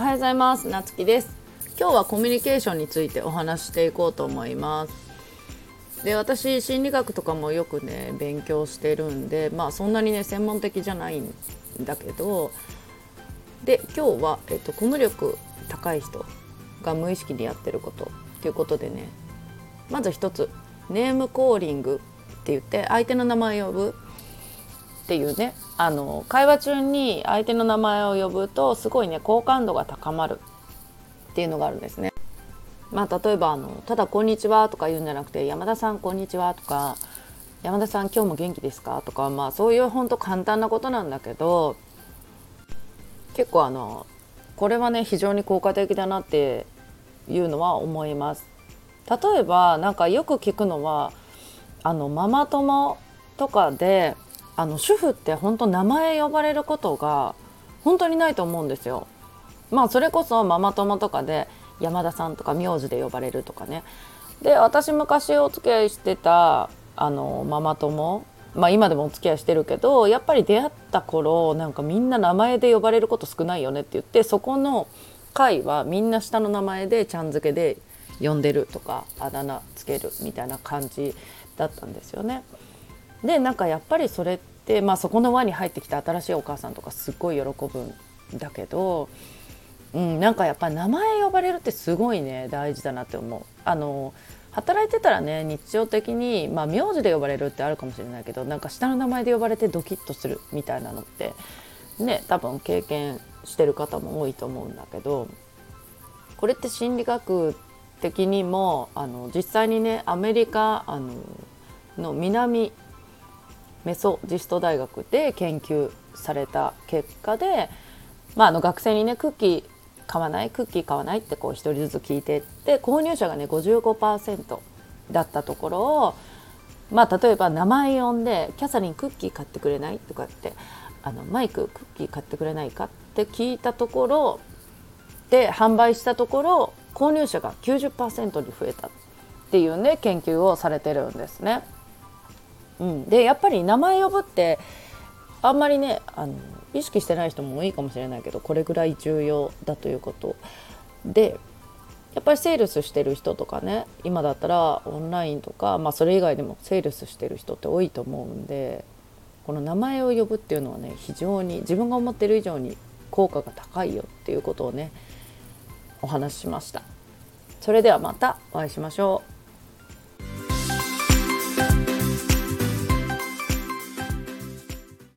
おはようございます。なつきです。今日はコミュニケーションについてお話していこうと思います。で私心理学とかもよくね勉強してるんでまあそんなにね専門的じゃないんだけどで今日は、えっと、コミュ力高い人が無意識にやってることということでねまず一つネームコーリングって言って相手の名前を呼ぶ。っていうねあの会話中に相手の名前を呼ぶとすごいね好感度が高まるっていうのがあるんですね。まあ、例えばあのただ「こんにちは」とか言うんじゃなくて「山田さんこんにちは」とか「山田さん今日も元気ですか?」とかまあそういうほんと簡単なことなんだけど結構あのこれはね非常に効果的だなっていうのは思います。例えばなんかよく聞くのはあのママ友とかであの主婦って本当名前呼ばれることが本当にないと思うんですよ。まあそれこそママ友とかで山田さんとか名字で呼ばれるとかね。で私昔お付き合いしてたあのママ友まあ今でもお付き合いしてるけどやっぱり出会った頃なんかみんな名前で呼ばれること少ないよねって言ってそこの会はみんな下の名前でちゃん付けで呼んでるとかあだ名つけるみたいな感じだったんですよね。でなんかやっぱりそれって、まあ、そこの輪に入ってきた新しいお母さんとかすっごい喜ぶんだけど、うん、なんかやっぱ名前呼ばれるってすごいね大事だなって思う。あの働いてたらね日常的に、まあ、名字で呼ばれるってあるかもしれないけどなんか下の名前で呼ばれてドキッとするみたいなのってね多分経験してる方も多いと思うんだけどこれって心理学的にもあの実際にねアメリカあのの南メソジスト大学で研究された結果で、まあ、あの学生にねクッキー買わないクッキー買わないってこう1人ずつ聞いてって購入者がね55%だったところをまあ例えば名前呼んで「キャサリンクッキー買ってくれない?」とかってあの「マイククッキー買ってくれないか?」って聞いたところで販売したところ購入者が90%に増えたっていうね研究をされてるんですね。うん、でやっぱり名前呼ぶってあんまりねあの意識してない人も多いかもしれないけどこれぐらい重要だということでやっぱりセールスしてる人とかね今だったらオンラインとか、まあ、それ以外でもセールスしてる人って多いと思うんでこの名前を呼ぶっていうのはね非常に自分が思ってる以上に効果が高いよっていうことをねお話ししました。それではまたお会いしましょう。